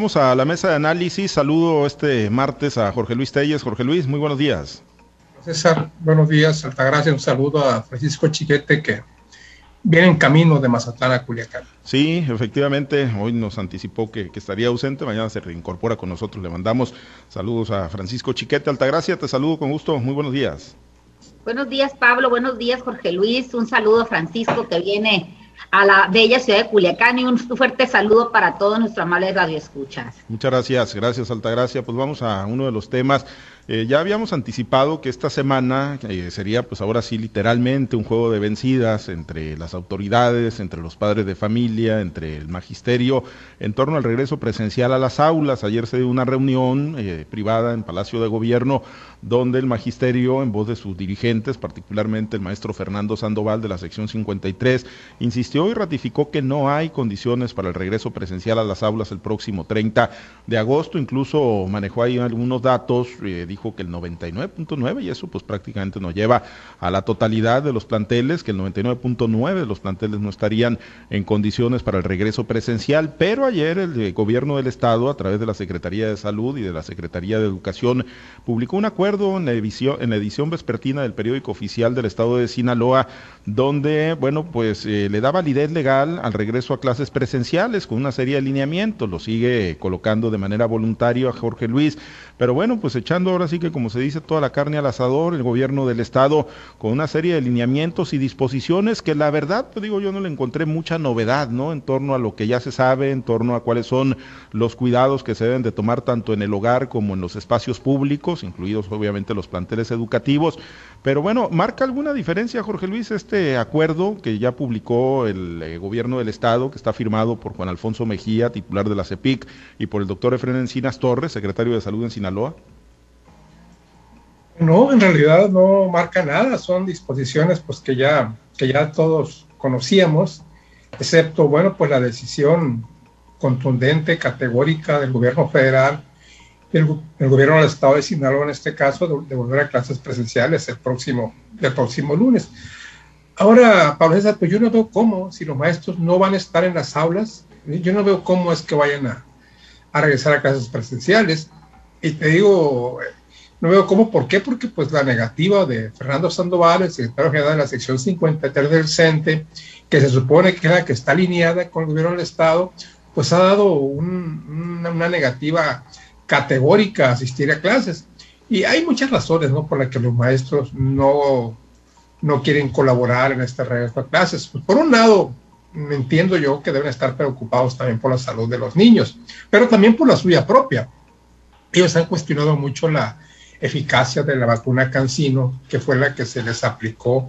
Vamos a la mesa de análisis. Saludo este martes a Jorge Luis Telles. Jorge Luis, muy buenos días. César, buenos días. Altagracia, un saludo a Francisco Chiquete que viene en camino de Mazatlán a Culiacán. Sí, efectivamente, hoy nos anticipó que, estaría ausente, mañana se reincorpora con nosotros. Le mandamos saludos a Francisco Chiquete. Altagracia, te saludo con gusto. Muy buenos días. Buenos días, Pablo. Buenos días, Jorge Luis. Un saludo a Francisco que viene a la bella ciudad de Culiacán y un fuerte saludo para todos nuestros amables radioescuchas. Muchas gracias, gracias Altagracia. Pues vamos a uno de los temas eh, ya habíamos anticipado que esta semana eh, sería pues ahora sí literalmente un juego de vencidas entre las autoridades, entre los padres de familia, entre el magisterio, en torno al regreso presencial a las aulas. Ayer se dio una reunión eh, privada en Palacio de Gobierno donde el magisterio, en voz de sus dirigentes, particularmente el maestro Fernando Sandoval de la sección 53, insistió y ratificó que no hay condiciones para el regreso presencial a las aulas el próximo 30 de agosto. Incluso manejó ahí algunos datos, que el 99.9 y eso pues prácticamente nos lleva a la totalidad de los planteles, que el 99.9 de los planteles no estarían en condiciones para el regreso presencial, pero ayer el eh, gobierno del estado a través de la Secretaría de Salud y de la Secretaría de Educación publicó un acuerdo en la edición, en la edición vespertina del periódico oficial del estado de Sinaloa donde, bueno, pues eh, le da validez legal al regreso a clases presenciales con una serie de alineamientos, lo sigue colocando de manera voluntaria a Jorge Luis, pero bueno, pues echando ahora sí que como se dice toda la carne al asador, el gobierno del estado con una serie de alineamientos y disposiciones que la verdad, pues digo, yo no le encontré mucha novedad, ¿no? En torno a lo que ya se sabe, en torno a cuáles son los cuidados que se deben de tomar tanto en el hogar como en los espacios públicos, incluidos obviamente los planteles educativos, pero bueno, marca alguna diferencia, Jorge Luis, este acuerdo que ya publicó el eh, gobierno del estado, que está firmado por Juan Alfonso Mejía, titular de la CEPIC, y por el doctor Efren Encinas Torres, secretario de Salud en Sinaloa. No, en realidad no marca nada, son disposiciones pues que ya, que ya todos conocíamos, excepto, bueno, pues la decisión contundente, categórica del gobierno federal, el, el gobierno del estado de Sinaloa en este caso, de, volver a clases presenciales el próximo, el próximo lunes. Ahora, Pablo César, pues yo no veo cómo, si los maestros no van a estar en las aulas, yo no veo cómo es que vayan a, a regresar a clases presenciales. Y te digo, no veo cómo, ¿por qué? Porque pues la negativa de Fernando Sandoval, el secretario general de la sección 53 del CENTE, que se supone que es la que está alineada con el gobierno del Estado, pues ha dado una, negativa categórica a asistir a clases. Y hay muchas razones, ¿no? Por las que los maestros no, no quieren colaborar en este regreso a clases. Pues, por un lado, entiendo yo que deben estar preocupados también por la salud de los niños, pero también por la suya propia. Ellos han cuestionado mucho la, eficacia de la vacuna Cancino, que fue la que se les aplicó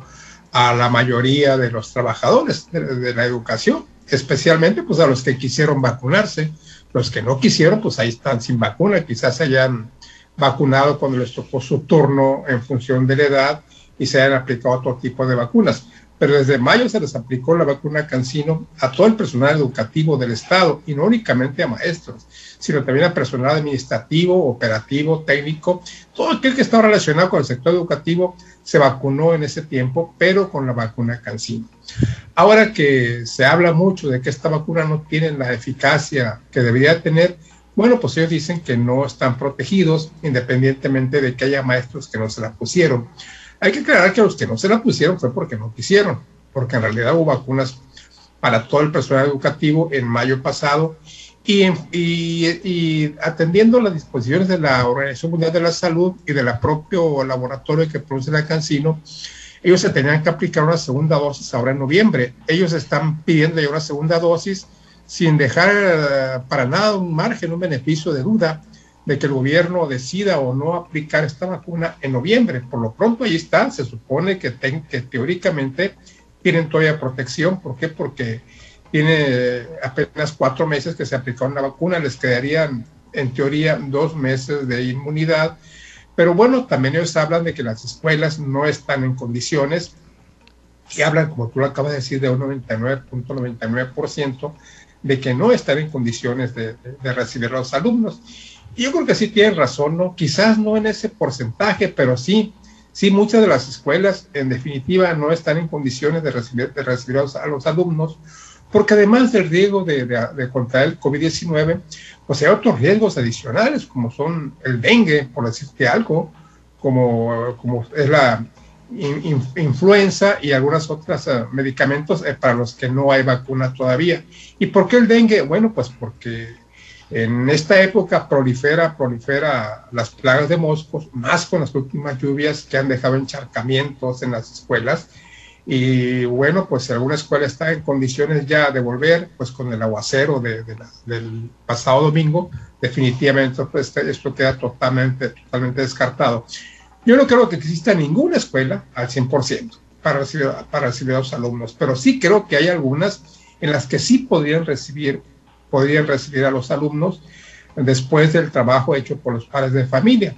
a la mayoría de los trabajadores de, la educación, especialmente pues a los que quisieron vacunarse. Los que no quisieron, pues ahí están sin vacuna, quizás se hayan vacunado cuando les tocó su turno en función de la edad y se hayan aplicado otro tipo de vacunas pero desde mayo se les aplicó la vacuna Cancino a todo el personal educativo del Estado y no únicamente a maestros, sino también a personal administrativo, operativo, técnico, todo aquel que estaba relacionado con el sector educativo se vacunó en ese tiempo, pero con la vacuna Cancino. Ahora que se habla mucho de que esta vacuna no tiene la eficacia que debería tener, bueno, pues ellos dicen que no están protegidos, independientemente de que haya maestros que no se la pusieron. Hay que aclarar que los que no se la pusieron fue porque no quisieron, porque en realidad hubo vacunas para todo el personal educativo en mayo pasado y, y, atendiendo las disposiciones de la Organización Mundial de la Salud y del propio laboratorio que produce la Cancino, ellos se tenían que aplicar una segunda dosis ahora en noviembre. Ellos están pidiendo ya una segunda dosis sin dejar eh, para nada un margen, un beneficio de duda de que el gobierno decida o no aplicar esta vacuna en noviembre. Por lo pronto ahí está, se supone que, que teóricamente tienen todavía protección. ¿Por qué? Porque tiene apenas cuatro meses que se aplicó una vacuna, les quedarían en teoría dos meses de inmunidad. Pero bueno, también ellos hablan de que las escuelas no están en condiciones y hablan, como tú lo acabas de decir, de un 99.99% de que no están en condiciones de, recibir a los alumnos yo creo que sí tienen razón, ¿no? Quizás no en ese porcentaje, pero sí, sí muchas de las escuelas en definitiva no están en condiciones de recibir, de recibir a, los, alumnos porque además del riesgo de, de, contraer el COVID-19, pues hay otros riesgos adicionales, como son el dengue, por decirte algo, como, como es la influenza y algunos otros eh, medicamentos eh, para los que no hay vacuna todavía. ¿Y por qué el dengue? Bueno, pues porque en esta época prolifera, prolifera las plagas de moscos, más con las últimas lluvias que han dejado encharcamientos en las escuelas. Y bueno, pues si alguna escuela está en condiciones ya de volver, pues con el aguacero de, del pasado domingo, definitivamente pues, esto queda totalmente, totalmente descartado. Yo no creo que exista ninguna escuela al 100% para para recibir a los alumnos, pero sí creo que hay algunas en las que sí podrían recibir, recibir a los alumnos después del trabajo hecho por los padres de familia,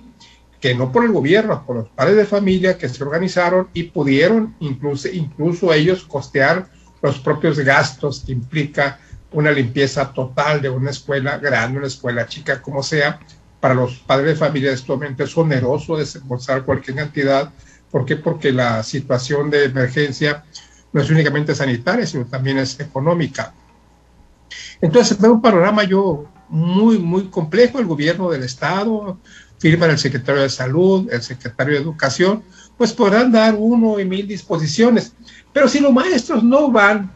que no por el gobierno, por los padres de familia que se organizaron y pudieron incluso, incluso ellos costear los propios gastos que implica una limpieza total de una escuela grande, una escuela chica, como sea, para los padres de familia es totalmente oneroso desembolsar cualquier cantidad. ¿Por qué? Porque la situación de emergencia no es únicamente sanitaria, sino también es económica. Entonces, veo un panorama yo muy, muy complejo. El gobierno del Estado, firma el secretario de Salud, el secretario de Educación, pues podrán dar uno y mil disposiciones. Pero si los maestros no van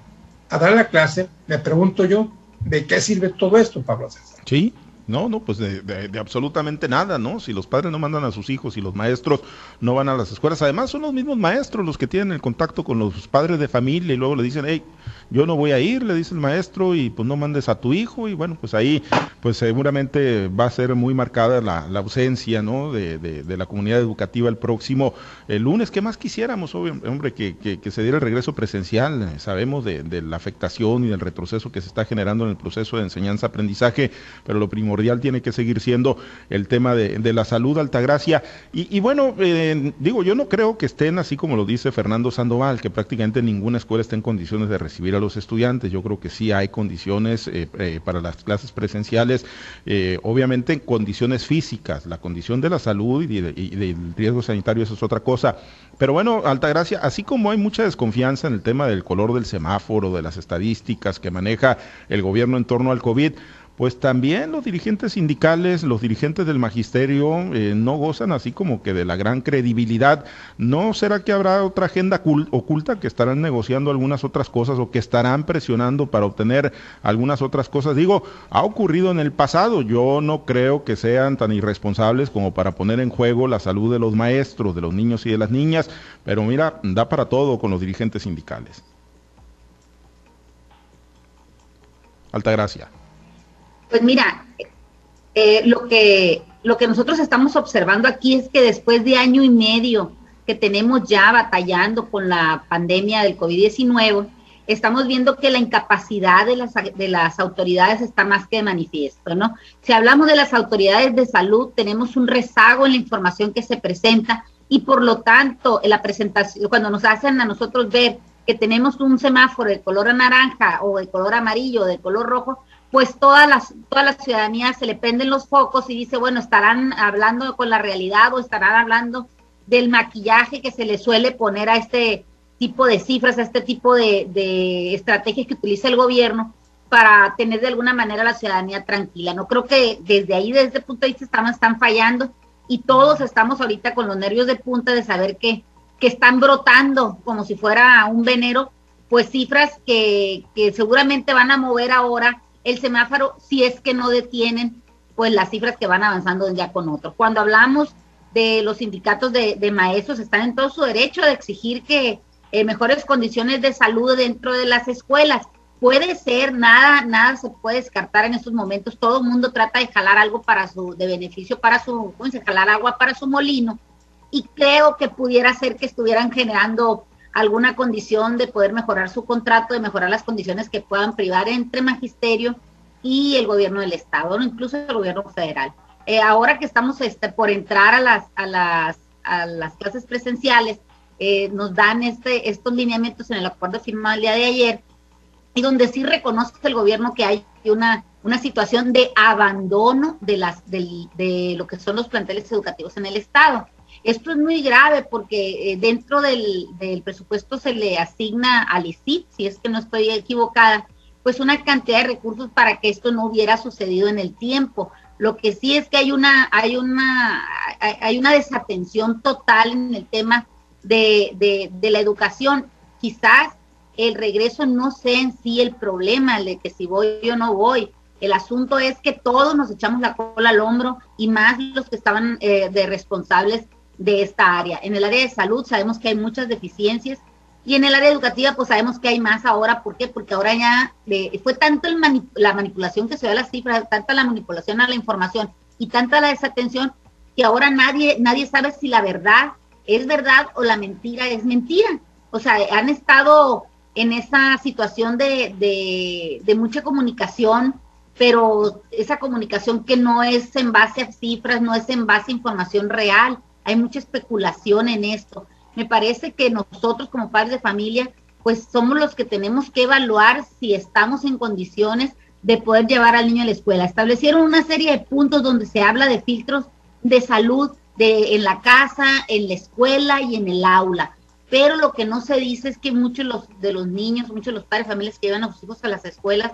a dar la clase, me pregunto yo, ¿de qué sirve todo esto, Pablo César? Sí, no, no, pues de, absolutamente nada, ¿no? Si los padres no mandan a sus hijos y los maestros no van a las escuelas, además son los mismos maestros los que tienen el contacto con los padres de familia y luego le dicen, hey, yo no voy a ir, le dice el maestro, y pues no mandes a tu hijo, y bueno, pues ahí pues seguramente va a ser muy marcada la, ausencia, ¿no? De, de, la comunidad educativa el próximo el lunes. ¿Qué más quisiéramos, hombre, que, que, se diera el regreso presencial? Sabemos de, de la afectación y del retroceso que se está generando en el proceso de enseñanza-aprendizaje, pero lo primordial tiene que seguir siendo el tema de, de la salud, Altagracia. Y, y bueno, eh, digo, yo no creo que estén así como lo dice Fernando Sandoval, que prácticamente ninguna escuela está en condiciones de recibir a los estudiantes. Yo creo que sí hay condiciones eh, eh, para las clases presenciales, obviamente en condiciones físicas, la condición de la salud y, del riesgo sanitario, eso es otra cosa. Pero bueno, Altagracia, así como hay mucha desconfianza en el tema del color del semáforo, de las estadísticas que maneja el gobierno en torno al COVID, pues también los dirigentes sindicales, los dirigentes del magisterio eh, no gozan así como que de la gran credibilidad. ¿No será que habrá otra agenda oculta que estarán negociando algunas otras cosas o que estarán presionando para obtener algunas otras cosas? Digo, ha ocurrido en el pasado. Yo no creo que sean tan irresponsables como para poner en juego la salud de los maestros, de los niños y de las niñas, pero mira, da para todo con los dirigentes sindicales. Altagracia. Pues mira, eh, lo, que, lo que nosotros estamos observando aquí es que después de año y medio que tenemos ya batallando con la pandemia del COVID-19, estamos viendo que la incapacidad de las, de las autoridades está más que de manifiesto, ¿no? Si hablamos de las autoridades de salud, tenemos un rezago en la información que se presenta y por lo tanto, en la presentación, cuando nos hacen a nosotros ver que tenemos un semáforo de color naranja o de color amarillo o de color rojo, pues toda la, toda ciudadanía se le prenden los focos y dice, bueno, estarán hablando con la realidad o estarán hablando del maquillaje que se le suele poner a este tipo de cifras, a este tipo de, de estrategias que utiliza el gobierno para tener de alguna manera a la ciudadanía tranquila. No creo que desde ahí, desde ese punto de vista, están, están fallando y todos estamos ahorita con los nervios de punta de saber que, que están brotando como si fuera un venero, pues cifras que, que seguramente van a mover ahora el semáforo si es que no detienen pues las cifras que van avanzando de un día con otro. Cuando hablamos de los sindicatos de, maestros, están en todo su derecho de exigir que eh, mejores condiciones de salud dentro de las escuelas. Puede ser, nada, nada se puede descartar en estos momentos. Todo el mundo trata de jalar algo para su, de beneficio para su, ¿cómo se jalar agua para su molino. Y creo que pudiera ser que estuvieran generando alguna condición de poder mejorar su contrato, de mejorar las condiciones que puedan privar entre magisterio y el gobierno del estado, incluso el gobierno federal. Eh, ahora que estamos este, por entrar a las, a las, a las clases presenciales, eh, nos dan este, estos lineamientos en el acuerdo firmado el día de ayer, y donde sí reconoce el gobierno que hay una, una situación de abandono de, las, de, de lo que son los planteles educativos en el Estado. Esto es muy grave porque eh, dentro del, presupuesto se le asigna al ICIP, si es que no estoy equivocada, pues una cantidad de recursos para que esto no hubiera sucedido en el tiempo. Lo que sí es que hay una, hay una, hay una desatención total en el tema de, de, la educación. Quizás el regreso no sea en sí el problema, de que si voy o no voy. El asunto es que todos nos echamos la cola al hombro y más los que estaban eh, de responsables de esta área. En el área de salud sabemos que hay muchas deficiencias y en el área educativa, pues sabemos que hay más ahora. ¿Por qué? Porque ahora ya fue tanto la manipulación que se ve a las cifras, tanta la manipulación a la información y tanta la desatención que ahora nadie, nadie sabe si la verdad es verdad o la mentira es mentira. O sea, han estado en esa situación de, de, de mucha comunicación, pero esa comunicación que no es en base a cifras, no es en base a información real. Hay mucha especulación en esto me parece que nosotros como padres de familia, pues somos los que tenemos que evaluar si estamos en condiciones de poder llevar al niño a la escuela. Establecieron una serie de puntos donde se habla de filtros de salud de, en la casa, en la escuela y en el aula. Pero lo que no se dice es que muchos de los niños, muchos de los padres de familias que llevan a sus hijos a las escuelas,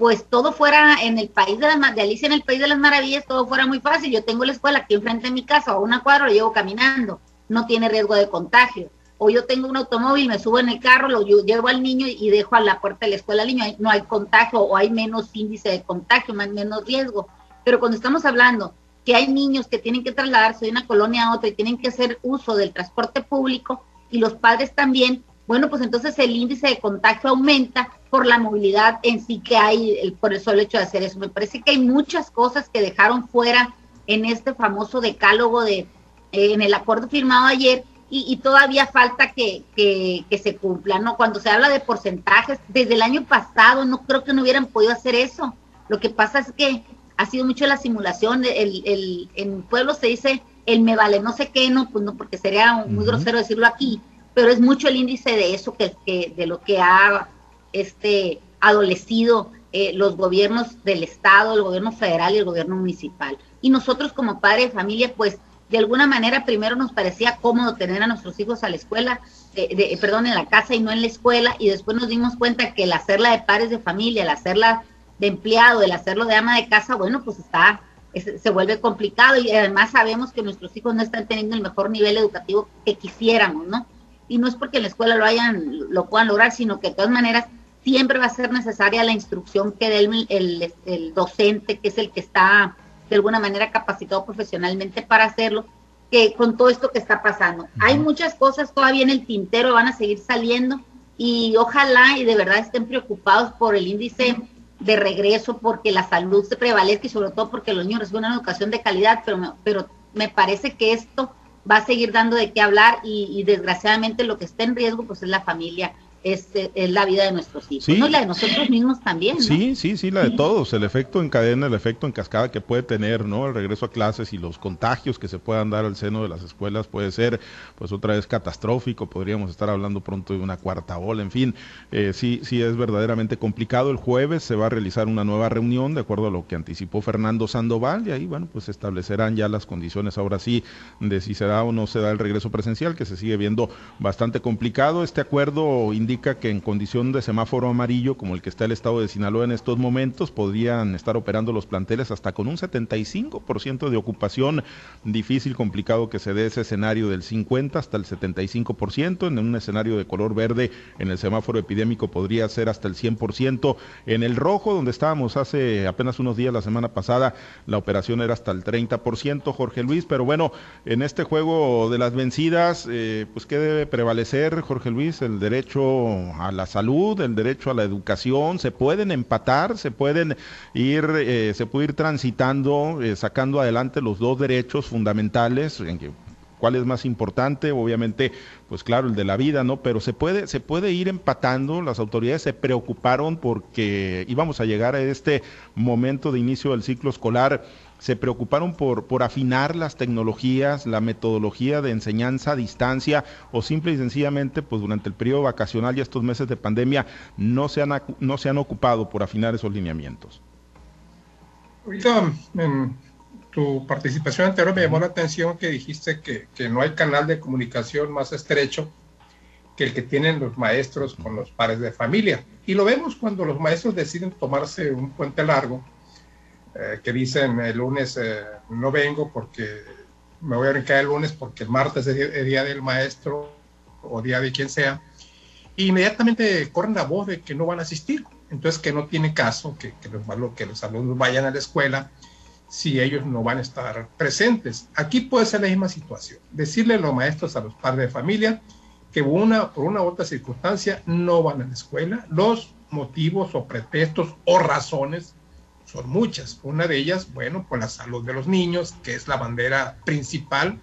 pues todo fuera en el país de, las, de Alicia en el País de las Maravillas, todo fuera muy fácil. Yo tengo la escuela aquí enfrente de mi casa, o una cuadra, lo llevo caminando no tiene riesgo de contagio. O yo tengo un automóvil, me subo en el carro, lo llevo al niño y dejo a la puerta de la escuela al niño, no hay contagio o hay menos índice de contagio, más, menos riesgo. Pero cuando estamos hablando que hay niños que tienen que trasladarse de una colonia a otra y tienen que hacer uso del transporte público y los padres también, bueno, pues entonces el índice de contagio aumenta por la movilidad en sí que hay, por el solo hecho de hacer eso. Me parece que hay muchas cosas que dejaron fuera en este famoso decálogo de eh, en el acuerdo firmado ayer y, todavía falta que, se cumpla, ¿no? Cuando se habla de porcentajes, desde el año pasado no creo que no hubieran podido hacer eso. Lo que pasa es que ha sido mucho la simulación, el, el, en pueblo se dice el me vale no sé qué, no, pues no, porque sería muy grosero decirlo aquí, pero es mucho el índice de eso que, de lo que ha este adolecido eh, los gobiernos del estado, el gobierno federal y el gobierno municipal. Y nosotros como padre de familia, pues de alguna manera primero nos parecía cómodo tener a nuestros hijos a la escuela, de, perdón, en la casa y no en la escuela, y después nos dimos cuenta que el hacerla de pares de familia, el hacerla de empleado, el hacerlo de ama de casa, bueno, pues está, se vuelve complicado y además sabemos que nuestros hijos no están teniendo el mejor nivel educativo que quisiéramos, ¿no? Y no es porque en la escuela lo hayan, lo puedan lograr, sino que de todas maneras siempre va a ser necesaria la instrucción que dé el, el docente, que es el que está de alguna manera capacitado profesionalmente para hacerlo, que con todo esto que está pasando. Hay muchas cosas todavía en el tintero, van a seguir saliendo y ojalá y de verdad estén preocupados por el índice de regreso, porque la salud se prevalezca y sobre todo porque los niños reciben una educación de calidad, pero me, pero me parece que esto va a seguir dando de qué hablar y, desgraciadamente lo que está en riesgo pues es la familia es, es, la vida de nuestros hijos, sí. ¿no? la de nosotros mismos también. ¿no? Sí, sí, sí, la de todos, el efecto en cadena, el efecto en cascada que puede tener, ¿no? El regreso a clases y los contagios que se puedan dar al seno de las escuelas puede ser, pues otra vez catastrófico, podríamos estar hablando pronto de una cuarta ola, en fin, eh, sí, sí es verdaderamente complicado. El jueves se va a realizar una nueva reunión, de acuerdo a lo que anticipó Fernando Sandoval, y ahí, bueno, pues establecerán ya las condiciones ahora sí de si se da o no se da el regreso presencial, que se sigue viendo bastante complicado. Este acuerdo indica que en condición de semáforo amarillo, como el que está el estado de Sinaloa en estos momentos, podrían estar operando los planteles hasta con un 75% de ocupación. Difícil, complicado que se dé ese escenario del 50 hasta el 75%. En un escenario de color verde, en el semáforo epidémico podría ser hasta el 100%. En el rojo, donde estábamos hace apenas unos días, la semana pasada, la operación era hasta el 30%, Jorge Luis. Pero bueno, en este juego de las vencidas, eh, pues ¿qué debe prevalecer, Jorge Luis? El derecho a la salud, el derecho a la educación, se pueden empatar, se pueden ir, eh, se puede ir transitando, eh, sacando adelante los dos derechos fundamentales, cuál es más importante, obviamente, pues claro, el de la vida, ¿no? Pero se puede, se puede ir empatando, las autoridades se preocuparon porque íbamos a llegar a este momento de inicio del ciclo escolar se preocuparon por, por afinar las tecnologías, la metodología de enseñanza a distancia o simple y sencillamente, pues durante el periodo vacacional y estos meses de pandemia no se han, no se han ocupado por afinar esos lineamientos? Ahorita en tu participación anterior me llamó la atención que dijiste que, que no hay canal de comunicación más estrecho que el que tienen los maestros con los padres de familia. Y lo vemos cuando los maestros deciden tomarse un puente largo, eh, que dicen el lunes eh, no vengo porque me voy a brincar el lunes porque el martes es el día del maestro o día de quien sea, y inmediatamente corren la voz de que no van a asistir. Entonces que no tiene caso que, que, los, que los alumnos vayan a la escuela si ellos no van a estar presentes. Aquí puede ser la misma situación. Decirle a los maestros, a los padres de familia, que una, por una u otra circunstancia no van a la escuela. Los motivos o pretextos o razones son muchas. Una de ellas, bueno, pues la salud de los niños, que es la bandera principal,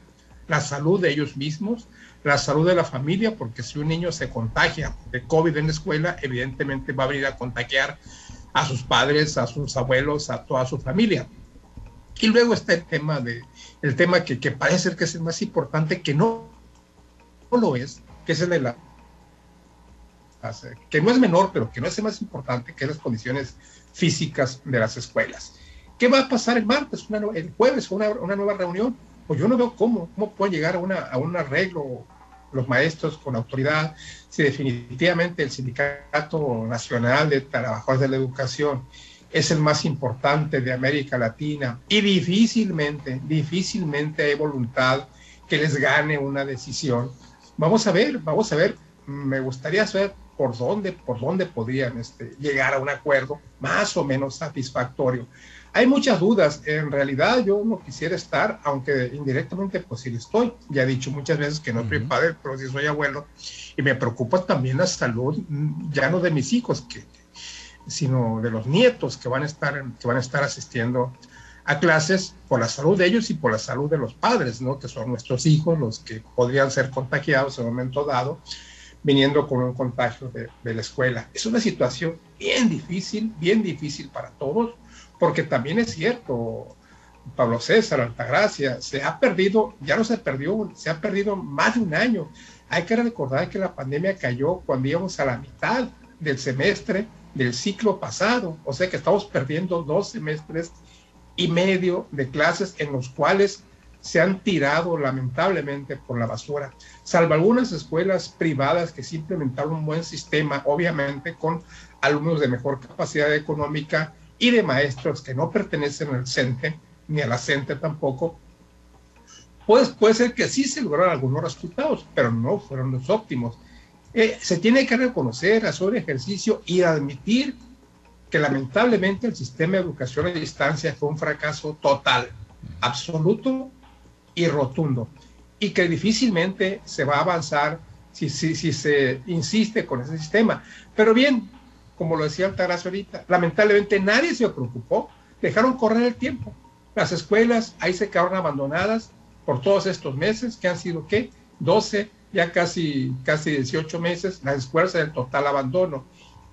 la salud de ellos mismos, la salud de la familia, porque si un niño se contagia de COVID en la escuela, evidentemente va a venir a contagiar a sus padres, a sus abuelos, a toda su familia. Y luego está el tema de el tema que, que parece ser que es el más importante, que no, no lo es, que es el de la que no es menor, pero que no es el más importante, que es las condiciones físicas de las escuelas. ¿Qué va a pasar el martes, el jueves, una, una, nueva reunión? Pues yo no veo cómo, cómo pueden llegar a, una, a un arreglo los maestros con autoridad, si definitivamente el Sindicato Nacional de Trabajadores de la Educación es el más importante de América Latina y difícilmente, difícilmente hay voluntad que les gane una decisión. Vamos a ver, vamos a ver, me gustaría saber por dónde, por dónde podrían este, llegar a un acuerdo más o menos satisfactorio. Hay muchas dudas, en realidad yo no quisiera estar, aunque indirectamente pues sí estoy, ya he dicho muchas veces que no soy padre, pero sí soy abuelo, y me preocupa también la salud, ya no de mis hijos, que, sino de los nietos que van a estar, que van a estar asistiendo a clases por la salud de ellos y por la salud de los padres, ¿no? que son nuestros hijos los que podrían ser contagiados en un momento dado, viniendo con un contagio de, de la escuela. Es una situación bien difícil, bien difícil para todos, porque también es cierto, Pablo César, Altagracia, se ha perdido, ya no se perdió, se ha perdido más de un año. Hay que recordar que la pandemia cayó cuando íbamos a la mitad del semestre del ciclo pasado, o sea que estamos perdiendo dos semestres y medio de clases en los cuales se han tirado lamentablemente por la basura, salvo algunas escuelas privadas que sí implementaron un buen sistema, obviamente con alumnos de mejor capacidad económica y de maestros que no pertenecen al CENTE, ni a la CENTE tampoco, pues puede ser que sí se lograron algunos resultados, pero no fueron los óptimos. Eh, se tiene que reconocer, hacer ejercicio y admitir que lamentablemente el sistema de educación a distancia fue un fracaso total, absoluto y rotundo, y que difícilmente se va a avanzar si, si, si se insiste con ese sistema. Pero bien, como lo decía Altagracia ahorita, lamentablemente nadie se preocupó, dejaron correr el tiempo. Las escuelas ahí se quedaron abandonadas por todos estos meses, que han sido, ¿qué? 12, ya casi, casi 18 meses, las escuelas en total abandono.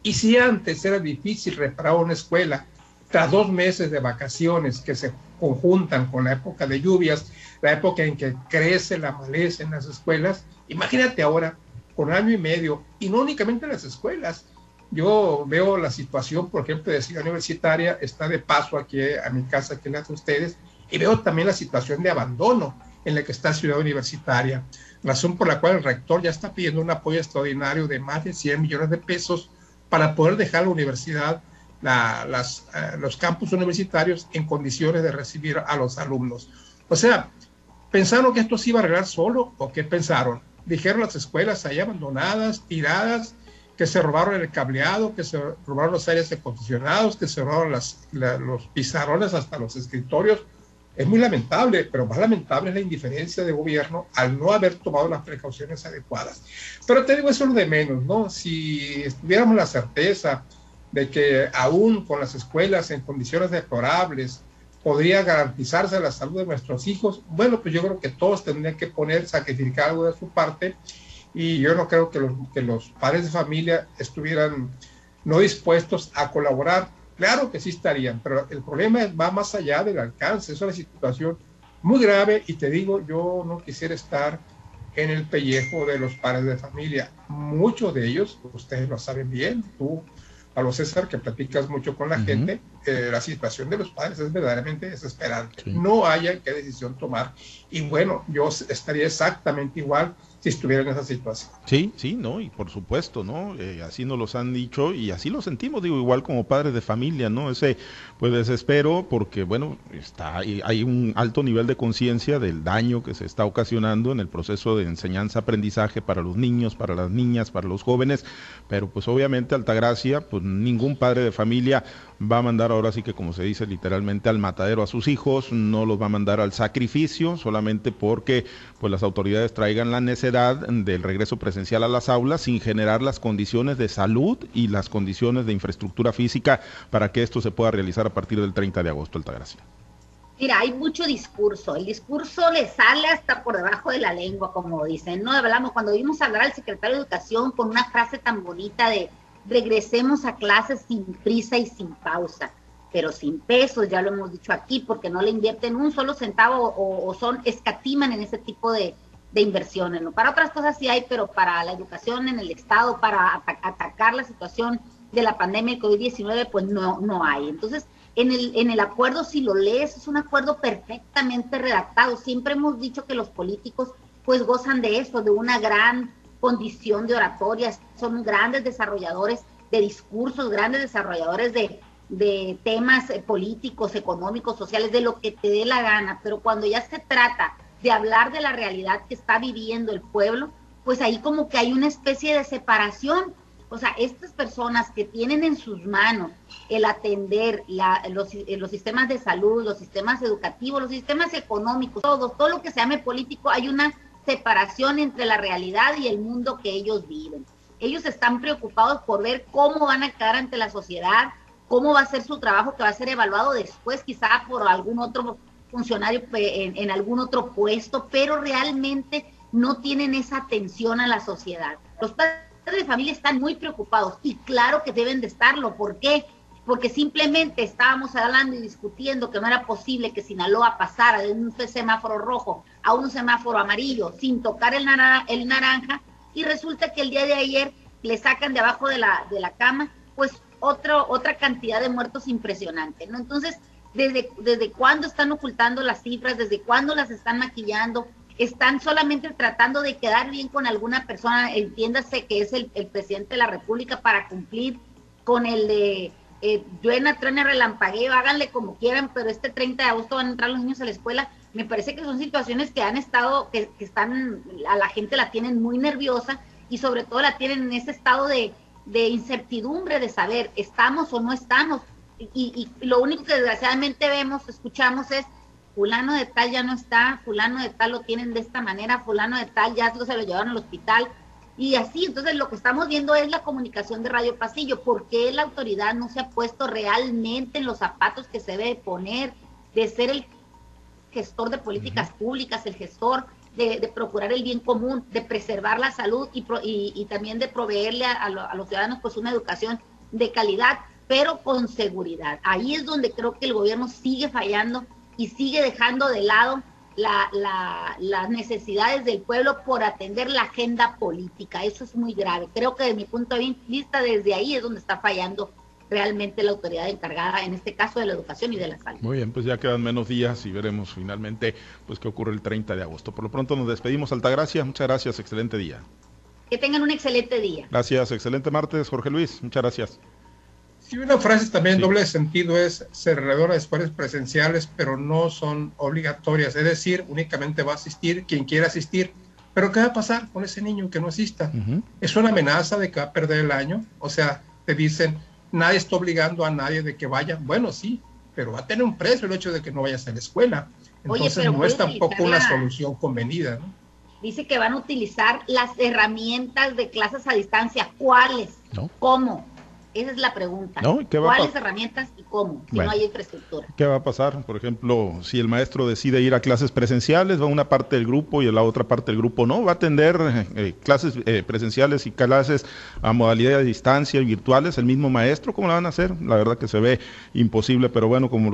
Y si antes era difícil reparar una escuela, tras dos meses de vacaciones que se conjuntan con la época de lluvias, la época en que crece la maleza en las escuelas, imagínate ahora, con año y medio, y no únicamente en las escuelas, yo veo la situación, por ejemplo, de Ciudad Universitaria, está de paso aquí a mi casa, en las de ustedes, y veo también la situación de abandono en la que está Ciudad Universitaria, razón por la cual el rector ya está pidiendo un apoyo extraordinario de más de 100 millones de pesos para poder dejar la universidad, las, eh, los campus universitarios en condiciones de recibir a los alumnos. O sea, ¿pensaron que esto se iba a arreglar solo o qué pensaron? Dijeron las escuelas ahí abandonadas, tiradas, que se robaron el cableado, que se robaron los aires acondicionados, que se robaron las, los pizarrones hasta los escritorios. Es muy lamentable, pero más lamentable es la indiferencia del gobierno al no haber tomado las precauciones adecuadas. Pero te digo eso lo de menos, ¿no? Si tuviéramos la certeza de que aún con las escuelas en condiciones deplorables podría garantizarse la salud de nuestros hijos, bueno, pues yo creo que todos tendrían que poner, sacrificar algo de su parte y yo no creo que los, que los padres de familia estuvieran no dispuestos a colaborar. Claro que sí estarían, pero el problema va más allá del alcance. Es una situación muy grave y te digo, yo no quisiera estar en el pellejo de los padres de familia. Muchos de ellos, ustedes lo saben bien, tú, a los César, que platicas mucho con la gente, eh, la situación de los padres es verdaderamente desesperante. No haya qué decisión tomar. Y bueno, yo estaría exactamente igual si estuviera en esa situación. Sí, sí, no, y por supuesto, ¿no? Eh, así nos los han dicho y así lo sentimos, digo, igual como padres de familia, ¿no? Ese, pues desespero porque, bueno, está hay un alto nivel de conciencia del daño que se está ocasionando en el proceso de enseñanza-aprendizaje para los niños, para las niñas, para los jóvenes, pero pues obviamente Altagracia, pues ningún padre de familia va a mandar ahora sí que como se dice literalmente al matadero a sus hijos, no los va a mandar al sacrificio solamente porque pues las autoridades traigan la necesidad del regreso presencial a las aulas sin generar las condiciones de salud y las condiciones de infraestructura física para que esto se pueda realizar a partir del 30 de agosto, Altagracia. Mira, hay mucho discurso. El discurso le sale hasta por debajo de la lengua, como dicen. No hablamos cuando vimos hablar al secretario de Educación con una frase tan bonita de regresemos a clases sin prisa y sin pausa, pero sin pesos, ya lo hemos dicho aquí, porque no le invierten un solo centavo o, son escatiman en ese tipo de, inversiones. ¿no? Para otras cosas sí hay, pero para la educación en el Estado, para atacar la situación de la pandemia de COVID-19, pues no, no hay. Entonces, en el, en el acuerdo, si lo lees, es un acuerdo perfectamente redactado. Siempre hemos dicho que los políticos pues gozan de eso, de una gran condición de oratorias, son grandes desarrolladores de discursos, grandes desarrolladores de, de temas eh, políticos, económicos, sociales, de lo que te dé la gana, pero cuando ya se trata de hablar de la realidad que está viviendo el pueblo, pues ahí como que hay una especie de separación. O sea, estas personas que tienen en sus manos el atender los, eh, los, sistemas de salud, los sistemas educativos, los sistemas económicos, todo, todo lo que se llame político, hay una separación entre la realidad y el mundo que ellos viven. Ellos están preocupados por ver cómo van a quedar ante la sociedad, cómo va a ser su trabajo que va a ser evaluado después quizá por algún otro funcionario en, en algún otro puesto, pero realmente no tienen esa atención a la sociedad. Los padres de familia están muy preocupados y claro que deben de estarlo. ¿Por qué? Porque simplemente estábamos hablando y discutiendo que no era posible que Sinaloa pasara de un semáforo rojo a un semáforo amarillo sin tocar el, el naranja y resulta que el día de ayer le sacan de abajo de la, de la cama pues otro, otra cantidad de muertos impresionante, ¿no? Entonces, ¿desde, ¿desde cuándo están ocultando las cifras? ¿Desde cuándo las están maquillando? Están solamente tratando de quedar bien con alguna persona, entiéndase que es el, el presidente de la República para cumplir con el de eh, truena, truena, relampagueo, háganle como quieran, pero este 30 de agosto van a entrar los niños a la escuela. Me parece que son situaciones que han estado, que, están, a la gente la tienen muy nerviosa y sobre todo la tienen en ese estado de, incertidumbre, de saber, estamos o no estamos. Y, lo único que desgraciadamente vemos, escuchamos es, fulano de tal ya no está, fulano de tal lo tienen de esta manera, fulano de tal ya se lo llevaron al hospital, y así, entonces lo que estamos viendo es la comunicación de Radio Pasillo. ¿Por qué la autoridad no se ha puesto realmente en los zapatos que se debe poner de ser el gestor de políticas públicas, el gestor de, procurar el bien común, de preservar la salud y, y, también de proveerle a, a, los ciudadanos pues una educación de calidad, pero con seguridad. Ahí es donde creo que el gobierno sigue fallando y sigue dejando de lado la, las necesidades del pueblo por atender la agenda política. Eso es muy grave. Creo que de mi punto de vista, desde ahí es donde está fallando realmente la autoridad encargada, en este caso de la educación y de la salud. Muy bien, pues ya quedan menos días y veremos finalmente pues qué ocurre el 30 de agosto. Por lo pronto nos despedimos, Altagracia. Muchas gracias, excelente día. Que tengan un excelente día. Gracias, excelente martes, Jorge Luis. Muchas gracias. Sí, una frase también doble sentido es se a escuelas presenciales, pero no son obligatorias. Es decir, únicamente va a asistir quien quiera asistir. Pero ¿qué va a pasar con ese niño que no asista? Es una amenaza de que va a perder el año. O sea, te dicen, nadie está obligando a nadie de que vaya. Bueno, sí, pero va a tener un precio el hecho de que no vayas a la escuela. Entonces no es tampoco una solución convenida. ¿no? Dice que van a utilizar las herramientas de clases a distancia. ¿Cuáles? ¿Cómo? Esa es la pregunta. ¿Cuáles herramientas y cómo? Si no hay infraestructura. ¿Qué va a pasar? Por ejemplo, si el maestro decide ir a clases presenciales, va una parte del grupo y la otra parte del grupo no. Va a atender eh, clases eh, presenciales y clases a modalidad de distancia y virtuales el mismo maestro. ¿Cómo la van a hacer? La verdad que se ve imposible, pero bueno, como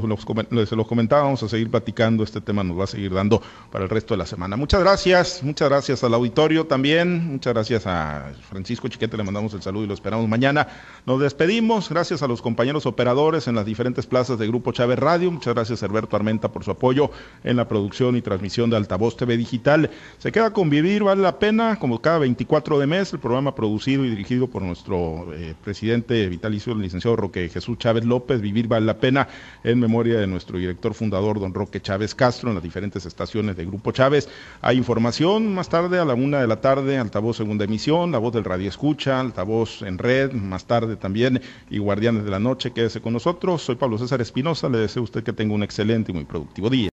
se los comentaba, vamos a seguir platicando. Este tema nos va a seguir dando para el resto de la semana. Muchas gracias. Muchas gracias al auditorio también. Muchas gracias a Francisco Chiquete. Le mandamos el saludo y lo esperamos mañana. Nos despedimos. Gracias a los compañeros operadores en las diferentes plazas de Grupo Chávez Radio. Muchas gracias, Herberto Armenta, por su apoyo en la producción y transmisión de Altavoz TV Digital. Se queda con Vivir, vale la pena, como cada 24 de mes, el programa producido y dirigido por nuestro eh, presidente vitalicio, el licenciado Roque Jesús Chávez López. Vivir vale la pena en memoria de nuestro director fundador, don Roque Chávez Castro, en las diferentes estaciones de Grupo Chávez. Hay información más tarde a la una de la tarde, Altavoz Segunda Emisión, La Voz del Radio Escucha, Altavoz en Red, más tarde y Guardianes de la Noche. Quédese con nosotros. Soy Pablo César Espinosa. Le deseo a usted que tenga un excelente y muy productivo día.